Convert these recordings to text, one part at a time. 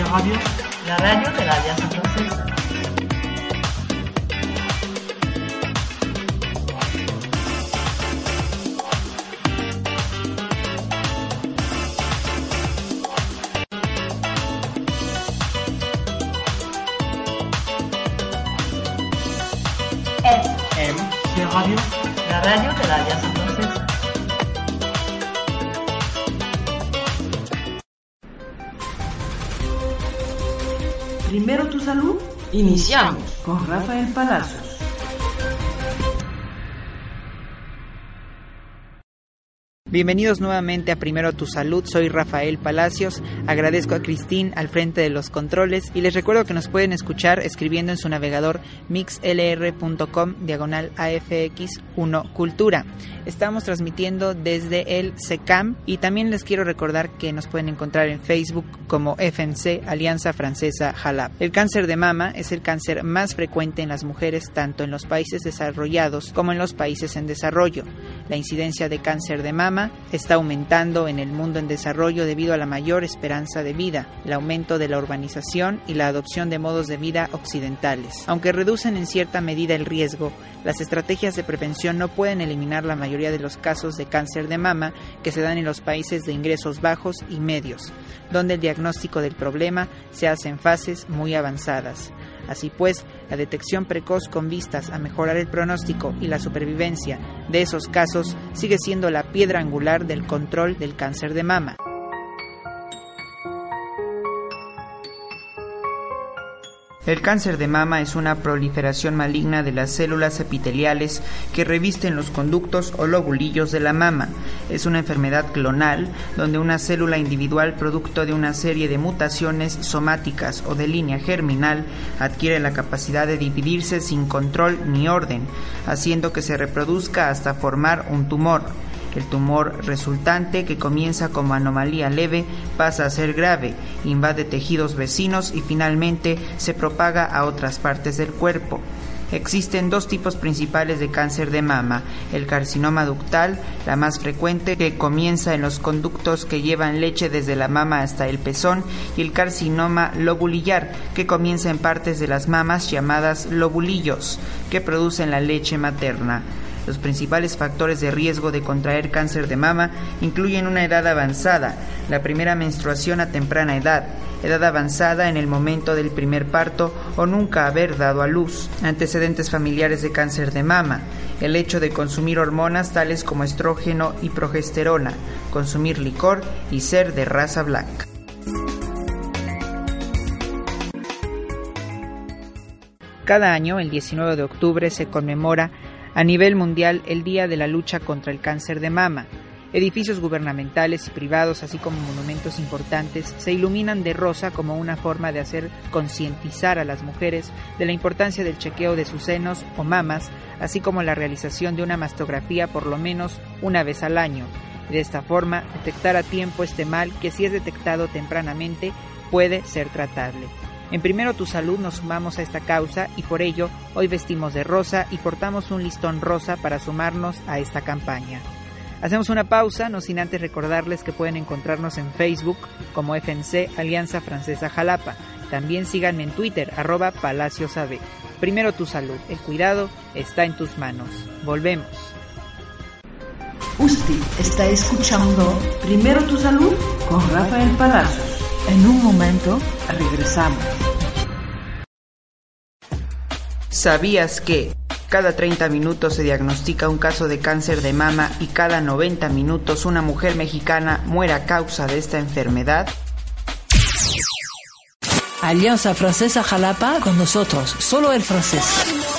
Radio, la radio de la Alianza Francesa. Primero tu salud. Iniciamos. Con Rafael Palacios. Bienvenidos nuevamente a Primero Tu Salud, soy Rafael Palacios, agradezco a Cristín al frente de los controles y les recuerdo que nos pueden escuchar escribiendo en su navegador mixlr.com diagonal AFX1 Cultura. Estamos transmitiendo desde el SECAM y también les quiero recordar que nos pueden encontrar en Facebook como FNC Alianza Francesa Jalap. El cáncer de mama es el cáncer más frecuente en las mujeres tanto en los países desarrollados como en los países en desarrollo. La incidencia de cáncer de mama está aumentando en el mundo en desarrollo debido a la mayor esperanza de vida, el aumento de la urbanización y la adopción de modos de vida occidentales. Aunque reducen en cierta medida el riesgo, las estrategias de prevención no pueden eliminar la mayoría de los casos de cáncer de mama que se dan en los países de ingresos bajos y medios, donde el diagnóstico del problema se hace en fases muy avanzadas. Así pues, la detección precoz con vistas a mejorar el pronóstico y la supervivencia de esos casos sigue siendo la piedra angular del control del cáncer de mama. El cáncer de mama es una proliferación maligna de las células epiteliales que revisten los conductos o lobulillos de la mama. Es una enfermedad clonal donde una célula individual producto de una serie de mutaciones somáticas o de línea germinal adquiere la capacidad de dividirse sin control ni orden, haciendo que se reproduzca hasta formar un tumor. El tumor resultante, que comienza como anomalía leve, pasa a ser grave, invade tejidos vecinos y finalmente se propaga a otras partes del cuerpo. Existen dos tipos principales de cáncer de mama, el carcinoma ductal, la más frecuente, que comienza en los conductos que llevan leche desde la mama hasta el pezón, y el carcinoma lobulillar, que comienza en partes de las mamas llamadas lobulillos, que producen la leche materna. Los principales factores de riesgo de contraer cáncer de mama incluyen una edad avanzada, la primera menstruación a temprana edad, edad avanzada en el momento del primer parto o nunca haber dado a luz, antecedentes familiares de cáncer de mama, el hecho de consumir hormonas tales como estrógeno y progesterona, consumir licor y ser de raza blanca. Cada año, el 19 de octubre, se conmemora a nivel mundial el Día de la Lucha contra el Cáncer de Mama. Edificios gubernamentales y privados, así como monumentos importantes, se iluminan de rosa como una forma de hacer concientizar a las mujeres de la importancia del chequeo de sus senos o mamas, así como la realización de una mastografía por lo menos una vez al año. De esta forma, detectar a tiempo este mal que si es detectado tempranamente puede ser tratable. En Primero Tu Salud nos sumamos a esta causa y por ello hoy vestimos de rosa y portamos un listón rosa para sumarnos a esta campaña. Hacemos una pausa, no sin antes recordarles que pueden encontrarnos en Facebook como FNC Alianza Francesa Jalapa. También síganme en Twitter, arroba Palacios AB. Primero tu salud, el cuidado está en tus manos. Volvemos. Usted está escuchando Primero tu salud con Rafael Palacios. En un momento regresamos. ¿Sabías que cada 30 minutos se diagnostica un caso de cáncer de mama y cada 90 minutos una mujer mexicana muere a causa de esta enfermedad? Alianza Francesa Jalapa con nosotros, solo el francés.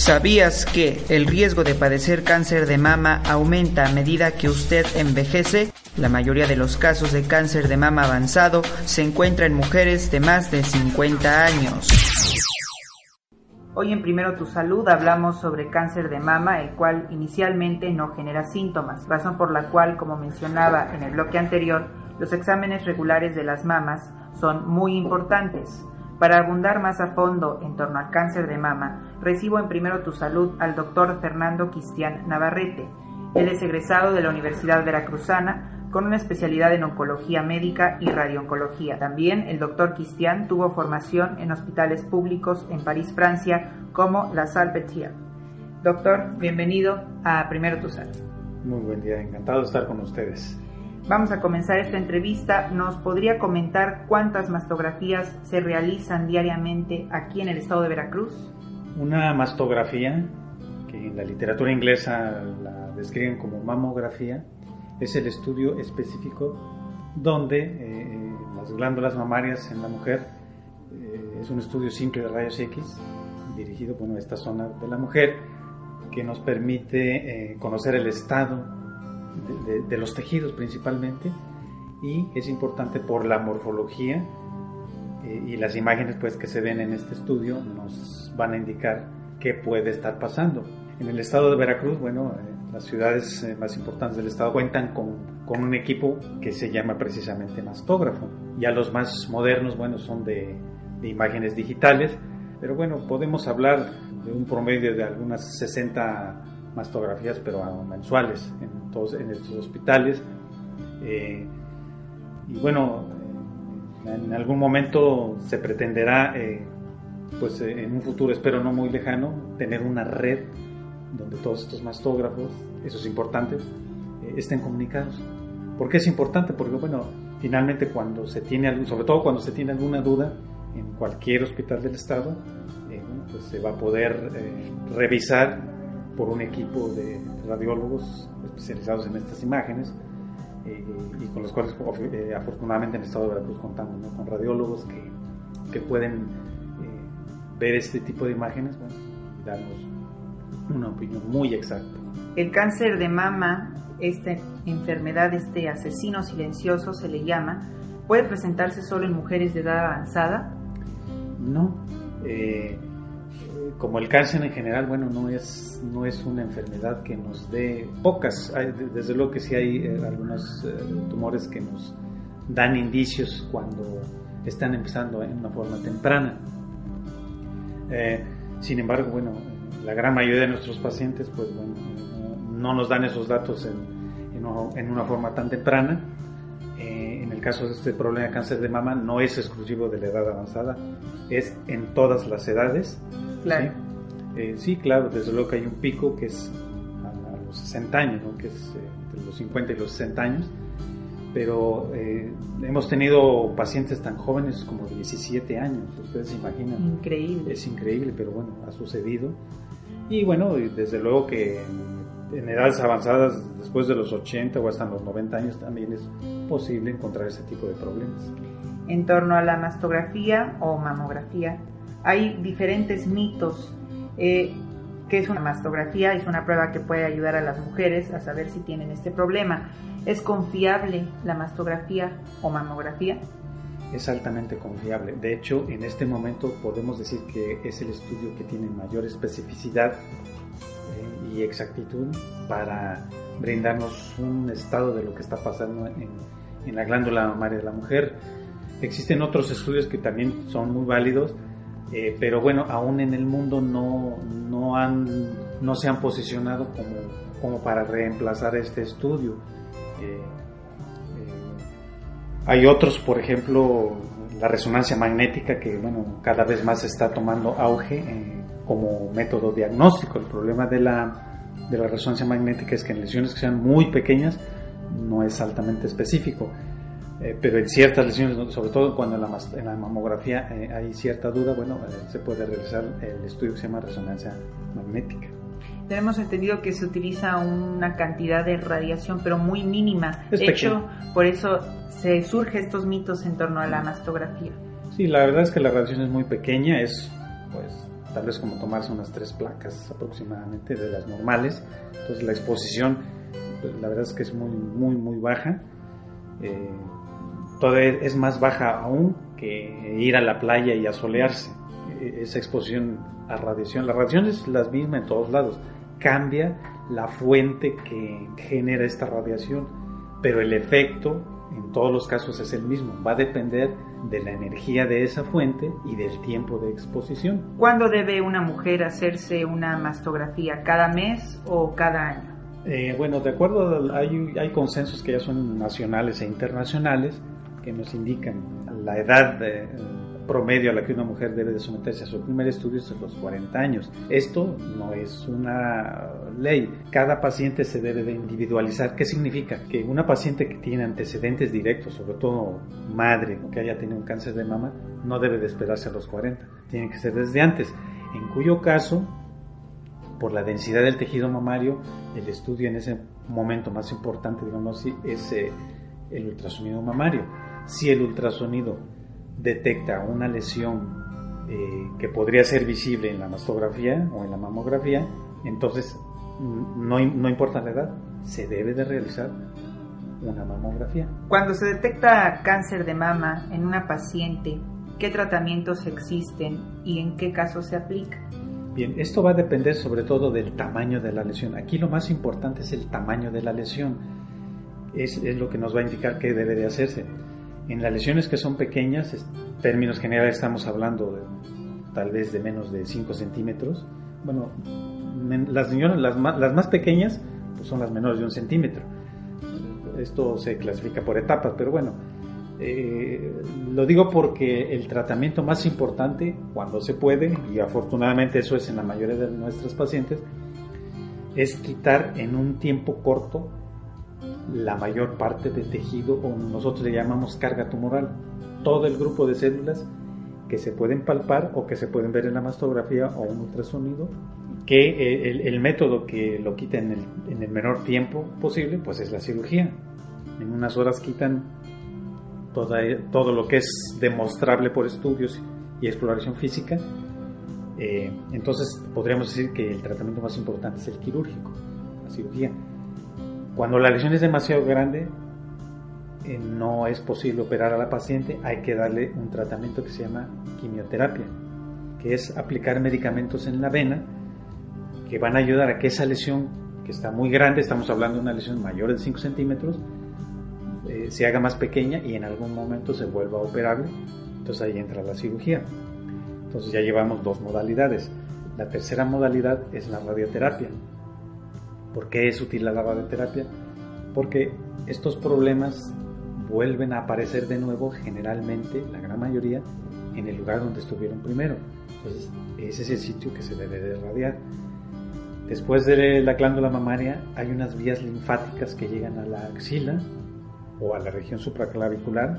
¿Sabías que el riesgo de padecer cáncer de mama aumenta a medida que usted envejece? La mayoría de los casos de cáncer de mama avanzado se encuentra en mujeres de más de 50 años. Hoy en Primero Tu Salud hablamos sobre cáncer de mama, el cual inicialmente no genera síntomas, razón por la cual, como mencionaba en el bloque anterior, los exámenes regulares de las mamas son muy importantes. Para abundar más a fondo en torno al cáncer de mama, recibo en Primero Tu Salud al doctor Fernando Cristian Navarrete. Él es egresado de la Universidad Veracruzana con una especialidad en oncología médica y radiooncología. También el doctor Cristian tuvo formación en hospitales públicos en París, Francia, como la Salpêtrière. Doctor, bienvenido a Primero Tu Salud. Muy buen día, encantado de estar con ustedes. Vamos a comenzar esta entrevista. ¿Nos podría comentar cuántas mastografías se realizan diariamente aquí en el estado de Veracruz? Una mastografía, que en la literatura inglesa la describen como mamografía, es el estudio específico donde eh, las glándulas mamarias en la mujer eh, es un estudio simple de rayos X dirigido bueno, a esta zona de la mujer que nos permite eh, conocer el estado de, los tejidos principalmente y es importante por la morfología eh, y las imágenes pues que se ven en este estudio nos van a indicar qué puede estar pasando. En el estado de Veracruz, bueno, eh, las ciudades eh, más importantes del estado cuentan con, con, un equipo que se llama precisamente mastógrafo. Ya los más modernos, bueno, son de, de imágenes digitales, pero bueno, podemos hablar de un promedio de algunas 60 mastografías, pero mensuales en, todos, en estos hospitales. Eh, y bueno, en algún momento se pretenderá, eh, pues eh, en un futuro, espero no muy lejano, tener una red donde todos estos mastógrafos, eso es importante, estén comunicados. ¿Por qué es importante? Porque, bueno, finalmente cuando se tiene, sobre todo cuando se tiene alguna duda en cualquier hospital del estado, pues se va a poder revisar por un equipo de radiólogos especializados en estas imágenes eh, y con los cuales eh, afortunadamente en el estado de Veracruz contamos con radiólogos que, que pueden eh, ver este tipo de imágenes y darnos una opinión muy exacta. El cáncer de mama, esta enfermedad, este asesino silencioso se le llama, ¿puede presentarse solo en mujeres de edad avanzada? No como el cáncer en general, bueno, no es, no es una enfermedad que nos dé pocas, desde luego que sí hay eh, algunos eh, tumores que nos dan indicios cuando están empezando en una forma temprana. Eh, sin embargo, bueno, la gran mayoría de nuestros pacientes, pues bueno, no nos dan esos datos en, en, en una forma tan temprana. en el caso de este problema de cáncer de mama, no es exclusivo de la edad avanzada, es en todas las edades Claro. Eh, ¿sí? claro, desde luego que hay un pico que es a, los 60 años, ¿no? que es eh, entre los 50 y los 60 años, pero eh, hemos tenido pacientes tan jóvenes como 17 años, ustedes se imaginan. Increíble. Es increíble, pero bueno, ha sucedido. Y bueno, desde luego que en edades avanzadas, después de los 80 o hasta los 90 años, también es posible encontrar ese tipo de problemas. En torno a la mastografía o mamografía, hay diferentes mitos. Eh, es una mastografía? Es una prueba que puede ayudar a las mujeres a saber si tienen este problema. ¿Es confiable la mastografía o mamografía? Es altamente confiable. De hecho, en este momento podemos decir que es el estudio que tiene mayor especificidad eh, y exactitud para brindarnos un estado de lo que está pasando en, en la glándula mamaria de la mujer. Existen otros estudios que también son muy válidos, eh, pero bueno, aún en el mundo no, no, han, no se han posicionado como, como para reemplazar este estudio. Eh, eh, hay otros, por ejemplo, la resonancia magnética que bueno, cada vez más está tomando auge como método diagnóstico. El problema de la, de la resonancia magnética es que en lesiones que sean muy pequeñas no es altamente específico. Eh, pero en ciertas lesiones, sobre todo cuando en la, en la mamografía eh, hay cierta duda, bueno, eh, se puede realizar el estudio que se llama resonancia magnética. Tenemos entendido que se utiliza una cantidad de radiación, pero muy mínima. de hecho, por eso se surgen estos mitos en torno a la mastografía. Sí, la verdad es que la radiación es muy pequeña, es pues tal vez como tomarse unas tres placas aproximadamente de las normales. Entonces la exposición, pues, la verdad es que es muy, muy, muy baja. Todavía es más baja aún que ir a la playa y asolearse. eh, esa exposición a radiación. La radiación es la misma en todos lados. Cambia la fuente que genera esta radiación, pero el efecto en todos los casos es el mismo. Va a depender de la energía de esa fuente y del tiempo de exposición. ¿Cuándo debe una mujer hacerse una mastografía? ¿Cada mes o cada año? Eh, bueno, de acuerdo, hay, hay consensos que ya son nacionales e internacionales que nos indican la edad de, promedio a la que una mujer debe de someterse a su primer estudio es a los 40 años. Esto no es una ley. Cada paciente se debe de individualizar. ¿Qué significa? Que una paciente que tiene antecedentes directos, sobre todo madre que haya tenido un cáncer de mama, no debe de esperarse a los 40. Tiene que ser desde antes. En cuyo caso, por la densidad del tejido mamario, el estudio en ese momento más importante, digamos así, es eh, el ultrasonido mamario. Si el ultrasonido detecta una lesión eh, que podría ser visible en la mastografía o en la mamografía, entonces no, no importa la edad, se debe de realizar una mamografía. Cuando se detecta cáncer de mama en una paciente, ¿qué tratamientos existen y en qué casos se aplica? Bien, esto va a depender sobre todo del tamaño de la lesión. Aquí lo más importante es el tamaño de la lesión. Es, es lo que nos va a indicar qué debe de hacerse. En las lesiones que son pequeñas, en términos generales estamos hablando de, tal vez de menos de 5 centímetros. Bueno, las, las, más, las más pequeñas pues son las menores de un centímetro. Esto se clasifica por etapas, pero bueno, eh, lo digo porque el tratamiento más importante, cuando se puede, y afortunadamente eso es en la mayoría de nuestros pacientes, es quitar en un tiempo corto la mayor parte de tejido o nosotros le llamamos carga tumoral, todo el grupo de células que se pueden palpar o que se pueden ver en la mastografía o un ultrasonido, que eh, el, método que lo quita en el, en el, menor tiempo posible, pues es la cirugía. En unas horas quitan toda, todo lo que es demostrable por estudios y exploración física. Eh, entonces podríamos decir que el tratamiento más importante es el quirúrgico, la cirugía. Cuando la lesión es demasiado grande, eh, no es posible operar a la paciente, hay que darle un tratamiento que se llama quimioterapia, que es aplicar medicamentos en la vena que van a ayudar a que esa lesión, que está muy grande, estamos hablando de una lesión mayor de 5 centímetros, eh, se haga más pequeña y en algún momento se vuelva operable. Entonces ahí entra la cirugía. Entonces ya llevamos dos modalidades. La tercera modalidad es la radioterapia ¿Por qué es útil la radioterapia? Porque estos problemas vuelven a aparecer de nuevo generalmente, la gran mayoría, en el lugar donde estuvieron primero. Entonces, ese es el sitio que se debe de radiar. Después de la glándula mamaria hay unas vías linfáticas que llegan a la axila o a la región supraclavicular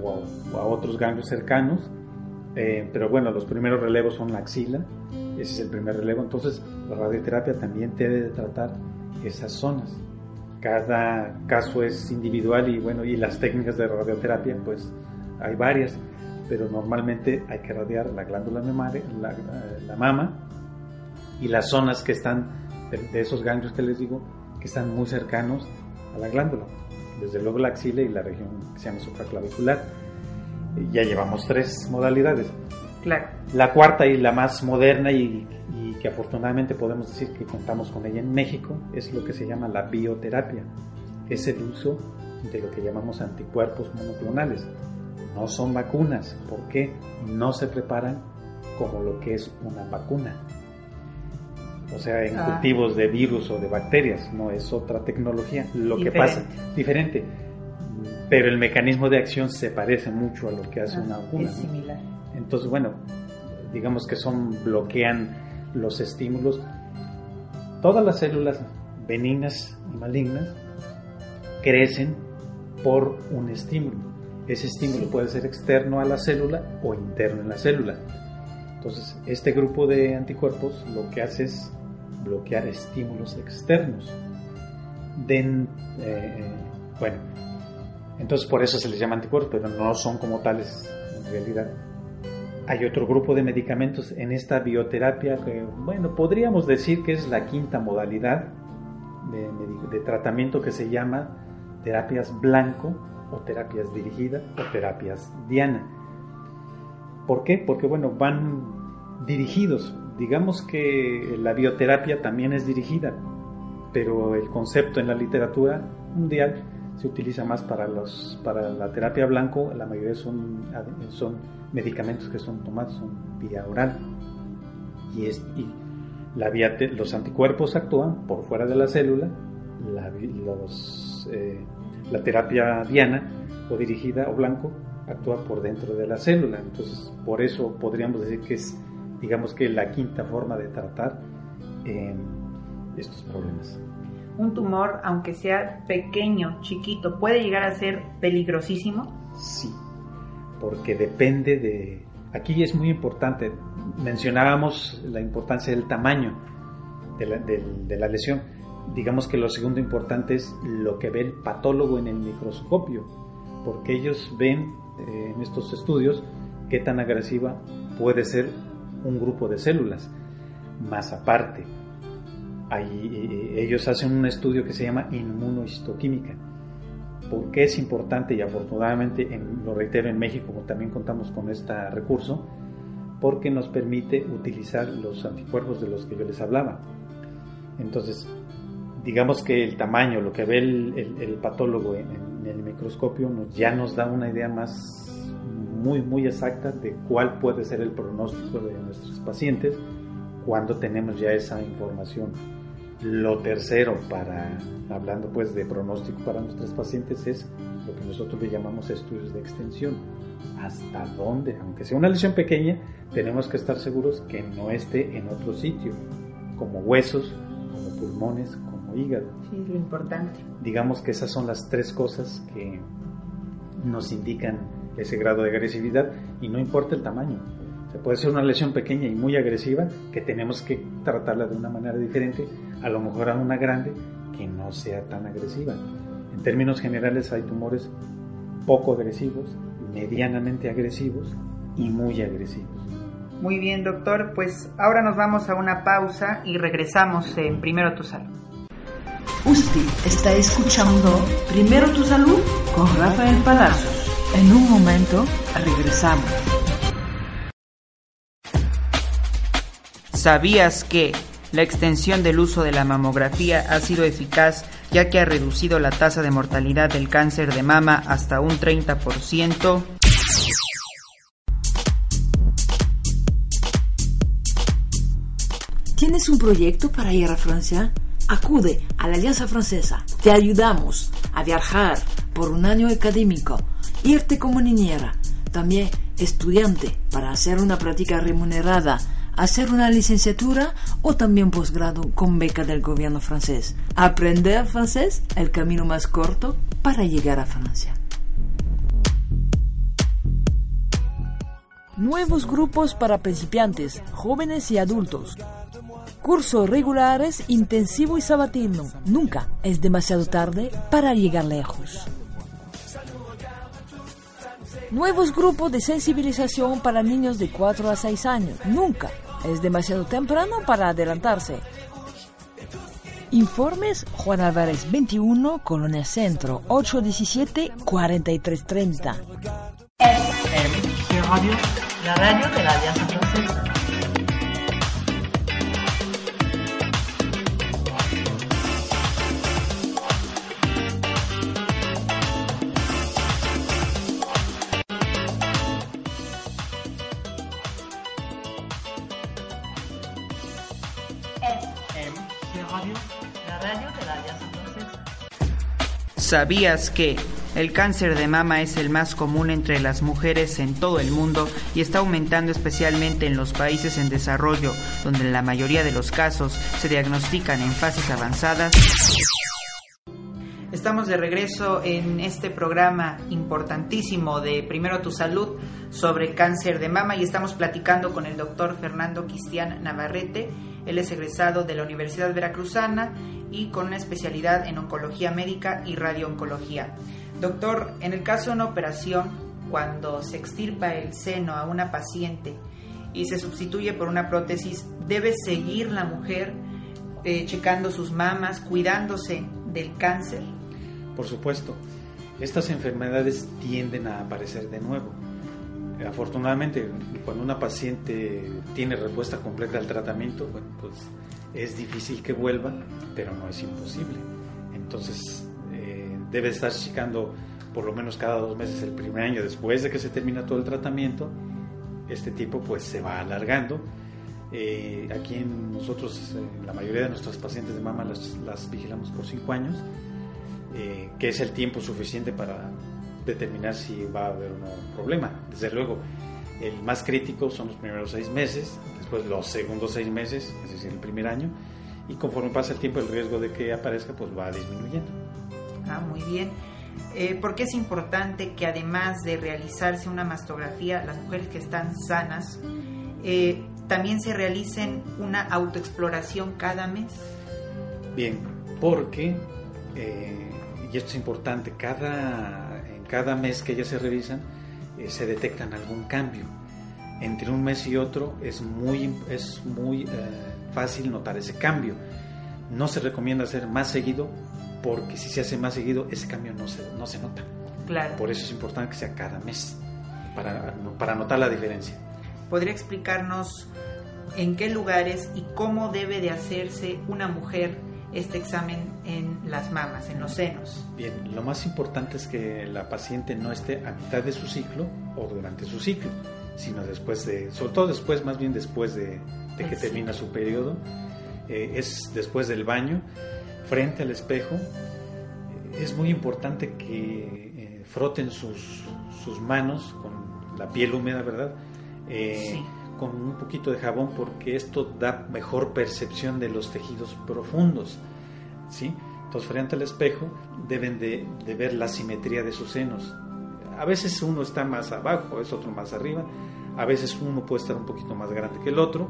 o a, otros ganglios cercanos. Eh, pero bueno, los primeros relevos son la axila ese es el primer relevo. Entonces, la radioterapia también debe de tratar esas zonas. Cada caso es individual y bueno, y las técnicas de radioterapia, pues hay varias, pero normalmente hay que radiar la glándula mamaria, la, mama y las zonas que están de, esos ganglios que les digo, que están muy cercanos a la glándula. Desde luego la axila y la región que se llama supraclavicular. Ya llevamos tres modalidades. La cuarta y la más moderna y, que afortunadamente podemos decir que contamos con ella en México es lo que se llama la bioterapia. Es el uso de lo que llamamos anticuerpos monoclonales. No son vacunas, porque no se preparan como lo que es una vacuna. O sea, en ah. cultivos de virus o de bacterias, no es otra tecnología. Lo que pasa, diferente, pero el mecanismo de acción se parece mucho a lo que hace ah, una vacuna. Es similar. Entonces, bueno, digamos que son, bloquean los estímulos. Todas las células benignas y malignas crecen por un estímulo. Ese estímulo puede ser externo a la célula o interno en la célula. Entonces, este grupo de anticuerpos lo que hace es bloquear estímulos externos. Den, eh, bueno, entonces por eso se les llama anticuerpos, pero no son como tales en realidad. Hay otro grupo de medicamentos en esta bioterapia que, bueno, podríamos decir que es la quinta modalidad de, tratamiento que se llama terapias blanco o terapias dirigidas o terapias diana. ¿Por qué? Porque bueno, van dirigidos. Digamos que la bioterapia también es dirigida, pero el concepto en la literatura mundial se utiliza más para, los, para la terapia blanco, la mayoría son, son medicamentos que son tomados, son vía oral. Y, es, y la vía, los anticuerpos actúan por fuera de la célula, la, los, eh, la terapia diana o dirigida o blanco actúa por dentro de la célula. Entonces, por eso podríamos decir que es, digamos que la quinta forma de tratar eh, estos problemas un tumor, aunque sea pequeño, chiquito, puede llegar a ser peligrosísimo? Sí, porque depende de... Aquí es muy importante, mencionábamos la importancia del tamaño de la, lesión. Digamos que lo segundo importante es lo que ve el patólogo en el microscopio, porque ellos ven eh, en estos estudios qué tan agresiva puede ser un grupo de células. Más aparte, Ahí, ellos hacen un estudio que se llama inmunohistoquímica. ¿Por qué es importante? Y afortunadamente, lo reitero, en México también contamos con este recurso, porque nos permite utilizar los anticuerpos de los que yo les hablaba. Entonces, digamos que el tamaño, lo que ve el, patólogo en, en, el microscopio, nos, ya nos da una idea más muy, muy exacta de cuál puede ser el pronóstico de nuestros pacientes cuando tenemos ya esa información. Lo tercero, para, hablando pues de pronóstico para nuestros pacientes, es lo que nosotros le llamamos estudios de extensión. ¿Hasta dónde? Aunque sea una lesión pequeña, tenemos que estar seguros que no esté en otro sitio, como huesos, como pulmones, como hígado. Sí, lo importante. Digamos que esas son las tres cosas que nos indican ese grado de agresividad y no importa el tamaño. Se puede ser una lesión pequeña y muy agresiva que tenemos que tratarla de una manera diferente, a lo mejor a una grande que no sea tan agresiva. En términos generales hay tumores poco agresivos, medianamente agresivos y muy agresivos. Muy bien, doctor. Pues ahora nos vamos a una pausa y regresamos en Primero Tu Salud. Usted está escuchando Primero Tu Salud con Rafael Palacios. En un momento regresamos. ¿Sabías que la extensión del uso de la mamografía ha sido eficaz ya que ha reducido la tasa de mortalidad del cáncer de mama hasta un 30%? ¿Tienes un proyecto para ir a Francia? Acude a la Alianza Francesa. Te ayudamos a viajar por un año académico, irte como niñera, también estudiante para hacer una práctica remunerada hacer una licenciatura o también posgrado con beca del gobierno francés. Aprender francés, el camino más corto para llegar a Francia. Nuevos grupos para principiantes, jóvenes y adultos. Cursos regulares, intensivo y sabatino. Nunca es demasiado tarde para llegar lejos. Nuevos grupos de sensibilización para niños de 4 a 6 años. Nunca es demasiado temprano para adelantarse. Informes Juan Álvarez 21, Colonia Centro, 817-4330. FM, Radio, la radio de la Alianza Francesa. ¿Sabías que el cáncer de mama es el más común entre las mujeres en todo el mundo y está aumentando especialmente en los países en desarrollo, donde la mayoría de los casos se diagnostican en fases avanzadas? Estamos de regreso en este programa importantísimo de Primero Tu Salud sobre cáncer de mama y estamos platicando con el doctor Fernando Cristian Navarrete. Él es egresado de la Universidad Veracruzana y con una especialidad en oncología médica y radiooncología. Doctor, en el caso de una operación, cuando se extirpa el seno a una paciente y se sustituye por una prótesis, ¿debe seguir la mujer eh, checando sus mamas, cuidándose del cáncer? Por supuesto, estas enfermedades tienden a aparecer de nuevo. Afortunadamente, cuando una paciente tiene respuesta completa al tratamiento, pues es difícil que vuelva, pero no es imposible. Entonces, eh, debe estar checando por lo menos cada dos meses el primer año después de que se termina todo el tratamiento. Este tiempo pues se va alargando. Eh, aquí nosotros, eh, la mayoría de nuestras pacientes de mama las vigilamos por cinco años, que es el tiempo suficiente para determinar si va a haber un problema. Desde luego, el más crítico son los primeros seis meses, después los segundos seis meses, es decir, el primer año, y conforme pasa el tiempo el riesgo de que aparezca pues va disminuyendo. Ah, muy bien. Eh, porque es importante que además de realizarse una mastografía, las mujeres que están sanas eh, también se realicen una autoexploración cada mes? Bien, porque, eh, y esto es importante, cada cada mes que ellas se revisan eh, se detectan algún cambio. Entre un mes y otro es muy, es muy eh, fácil notar ese cambio. No se recomienda hacer más seguido porque si se hace más seguido ese cambio no se, no se nota. Claro. Por eso es importante que sea cada mes para, para notar la diferencia. ¿Podría explicarnos en qué lugares y cómo debe de hacerse una mujer este examen en las mamas, en los senos. Bien, lo más importante es que la paciente no esté a mitad de su ciclo o durante su ciclo, sino después de, sobre todo después, más bien después de, que termina su periodo, eh, es después del baño, frente al espejo. Es muy importante que eh, froten sus, sus, manos con la piel húmeda, ¿verdad? Eh, sí con un poquito de jabón porque esto da mejor percepción de los tejidos profundos. ¿sí? Entonces, frente al espejo, deben de, ver la simetría de sus senos. A veces uno está más abajo, es otro más arriba. A veces uno puede estar un poquito más grande que el otro.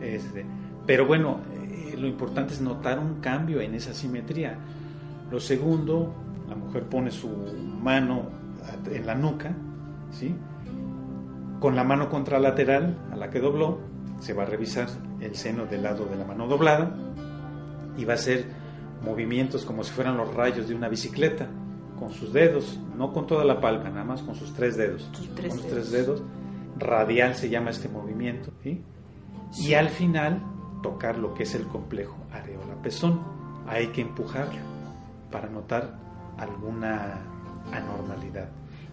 Este, pero bueno, eh, lo importante es notar un cambio en esa simetría. Lo segundo, la mujer pone su mano en la nuca, ¿sí? Con la mano contralateral a la que dobló, se va a revisar el seno del lado de la mano doblada y va a hacer movimientos como si fueran los rayos de una bicicleta con sus dedos, no con toda la palma, nada más con sus tres dedos. con los tres dedos. Radial se llama este movimiento. Y al final tocar lo que es el complejo areola-pezón. Hay que empujarlo para notar alguna anormalidad.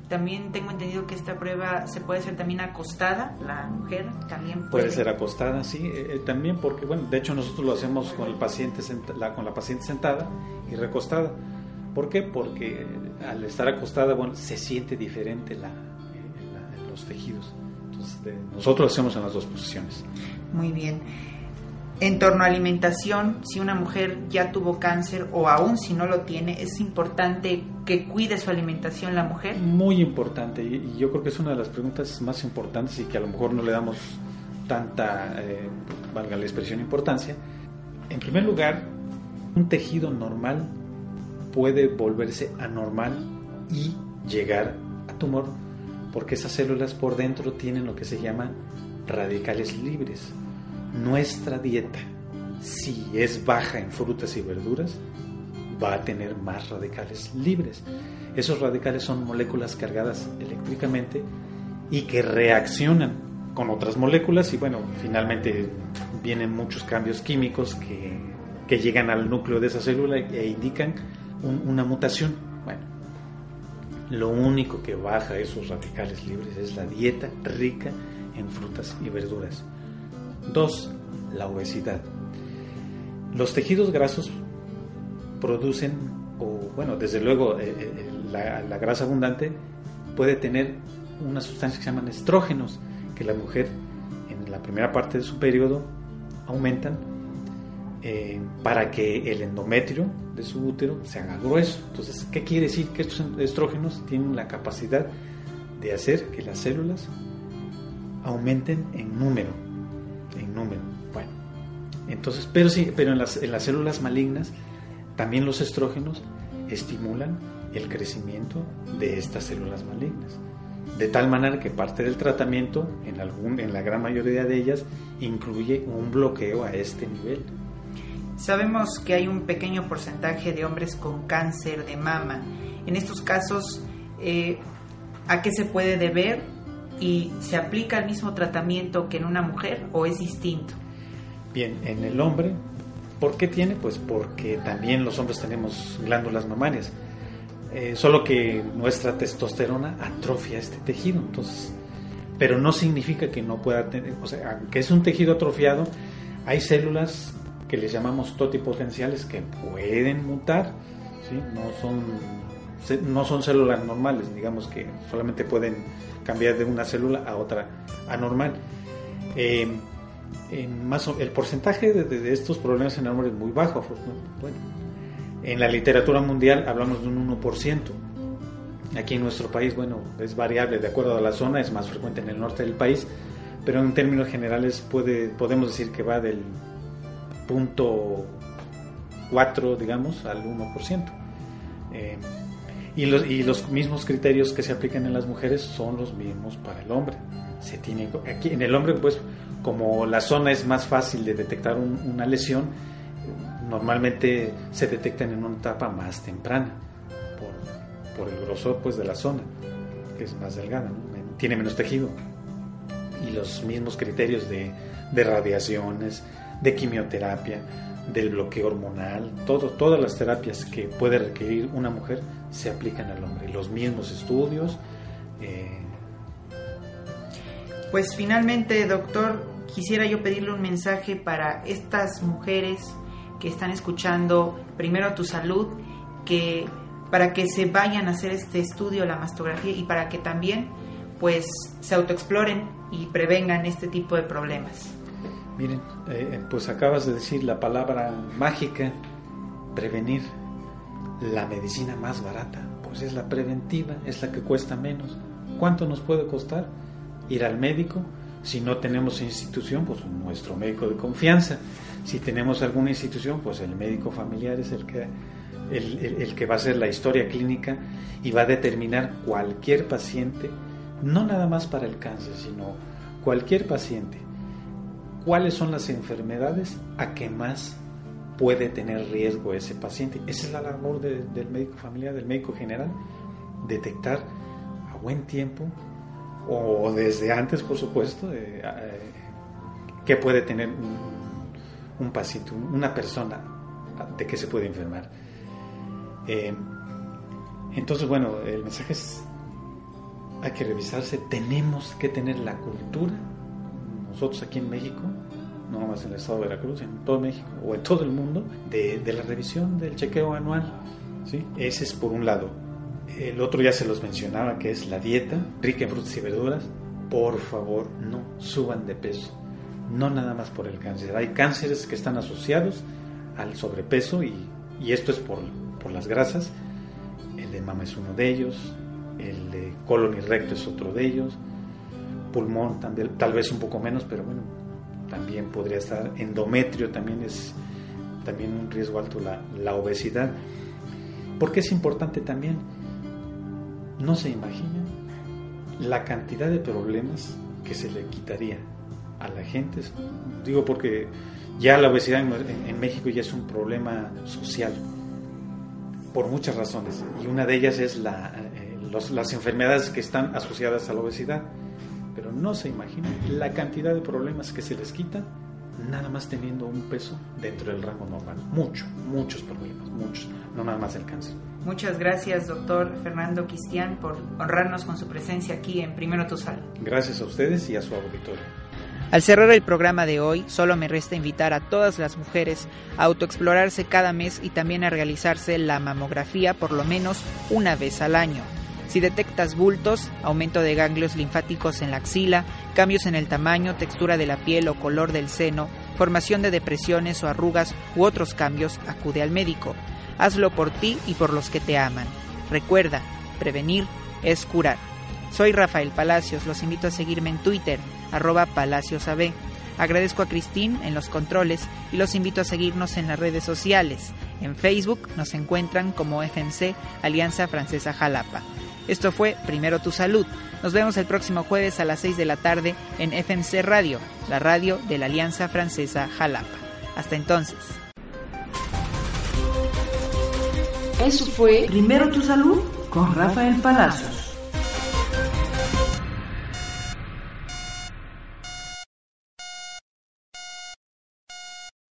También tengo entendido que esta prueba se puede hacer también acostada, la mujer también puede, ser acostada, sí, eh, eh, también porque, bueno, de hecho nosotros lo hacemos con el paciente la, con la paciente sentada y recostada. ¿Por qué? Porque al estar acostada, bueno, se siente diferente la, eh, los tejidos. Entonces, nosotros lo hacemos en las dos posiciones. Muy bien en torno a alimentación, si una mujer ya tuvo cáncer o aún si no lo tiene, es importante que cuide su alimentación la mujer? Muy importante y yo creo que es una de las preguntas más importantes y que a lo mejor no le damos tanta, eh, valga la expresión, importancia. En primer lugar, un tejido normal puede volverse anormal y llegar a tumor porque esas células por dentro tienen lo que se llama radicales libres nuestra dieta, si es baja en frutas y verduras, va a tener más radicales libres. Esos radicales son moléculas cargadas eléctricamente y que reaccionan con otras moléculas y bueno, finalmente vienen muchos cambios químicos que, llegan al núcleo de esa célula e indican una mutación. Bueno, lo único que baja esos radicales libres es la dieta rica en frutas y verduras. Dos, la obesidad. Los tejidos grasos producen, o bueno, desde luego eh, eh, la, grasa abundante puede tener una sustancia que se llaman estrógenos, que la mujer en la primera parte de su periodo aumentan eh, para que el endometrio de su útero se haga grueso. Entonces, ¿qué quiere decir? Que estos estrógenos tienen la capacidad de hacer que las células aumenten en número en número. Bueno, entonces, pero sí, pero en las, en las células malignas también los estrógenos estimulan el crecimiento de estas células malignas. De tal manera que parte del tratamiento, en, algún, en la gran mayoría de ellas, incluye un bloqueo a este nivel. Sabemos que hay un pequeño porcentaje de hombres con cáncer de mama. En estos casos, eh, ¿a qué se puede deber y se aplica el mismo tratamiento que en una mujer o es distinto? Bien, en el hombre, ¿por qué tiene? Pues porque también los hombres tenemos glándulas mamarias, eh, solo que nuestra testosterona atrofia este tejido, entonces, pero no significa que no pueda tener, o sea, aunque es un tejido atrofiado, hay células que les llamamos totipotenciales que pueden mutar, ¿sí? no son no son células normales, digamos que solamente pueden cambiar de una célula a otra anormal. Eh, más, el porcentaje de, estos problemas en el hombre es muy bajo. Bueno, en la literatura mundial hablamos de un 1%. Aquí en nuestro país, bueno, es variable de acuerdo a la zona, es más frecuente en el norte del país, pero en términos generales puede, podemos decir que va del punto 4, digamos, al 1%. Eh, y los, y los mismos criterios que se aplican en las mujeres son los mismos para el hombre. Se tiene, aquí en el hombre, pues, como la zona es más fácil de detectar una lesión, normalmente se detectan en una etapa más temprana, por, por, el grosor pues, de la zona, que es más delgada, tiene menos tejido. Y los mismos criterios de, de radiaciones, de quimioterapia, del bloqueo hormonal, todo, todas las terapias que puede requerir una mujer se aplican al hombre. Los mismos estudios. Eh, pues finalmente, doctor, quisiera yo pedirle un mensaje para estas mujeres que están escuchando primero tu salud, que para que se vayan a hacer este estudio, la mastografía, y para que también pues se autoexploren y prevengan este tipo de problemas. Miren, eh, pues acabas de decir la palabra mágica, prevenir. La medicina más barata, pues es la preventiva, es la que cuesta menos. ¿Cuánto nos puede costar ir al médico? Si no tenemos institución, pues nuestro médico de confianza. Si tenemos alguna institución, pues el médico familiar es el que, el que va a hacer la historia clínica y va a determinar cualquier paciente, no nada más para el cáncer, sino cualquier paciente cuáles son las enfermedades a que más puede tener riesgo ese paciente. Esa es la labor del médico familiar, del médico general, detectar a buen tiempo o desde antes, por supuesto, eh, eh, qué puede tener un, paciente, una persona de qué se puede enfermar. Eh, entonces, bueno, el mensaje es, hay que revisarse, tenemos que tener la cultura nosotros aquí en México, no más en el estado de Veracruz, en todo México o en todo el mundo, de, la revisión del chequeo anual. ¿sí? Ese es por un lado. El otro ya se los mencionaba, que es la dieta, rica en frutas y verduras. Por favor, no suban de peso. No nada más por el cáncer. Hay cánceres que están asociados al sobrepeso y, y esto es por, por las grasas. El de mama es uno de ellos, el de colon y recto es otro de ellos, pulmón tal vez un poco menos, pero bueno, también podría estar. Endometrio también es también un riesgo alto la, obesidad. Porque es importante también, no se imagina la cantidad de problemas que se le quitaría a la gente. Digo porque ya la obesidad en, México ya es un problema social por muchas razones y una de ellas es la, eh, las enfermedades que están asociadas a la obesidad pero no se imaginan la cantidad de problemas que se les quita nada más teniendo un peso dentro del rango normal. Mucho, muchos problemas, muchos, no nada más el cáncer. Muchas gracias, doctor Fernando Cristian, por honrarnos con su presencia aquí en Primero Tu Salud. Gracias a ustedes y a su auditorio. Al cerrar el programa de hoy, solo me resta invitar a todas las mujeres a autoexplorarse cada mes y también a realizarse la mamografía por lo menos una vez al año. Si detectas bultos, aumento de ganglios linfáticos en la axila, cambios en el tamaño, textura de la piel o color del seno, formación de depresiones o arrugas u otros cambios, acude al médico. Hazlo por ti y por los que te aman. Recuerda, prevenir es curar. Soy Rafael Palacios, los invito a seguirme en Twitter, arroba palaciosab. Agradezco a Cristín en los controles y los invito a seguirnos en las redes sociales. En Facebook nos encuentran como FMC Alianza Francesa Jalapa. Esto fue Primero Tu Salud. Nos vemos el próximo jueves a las 6 de la tarde en FMC Radio, la radio de la Alianza Francesa Jalapa. Hasta entonces. Eso fue Primero Tu Salud con Rafael Palazos.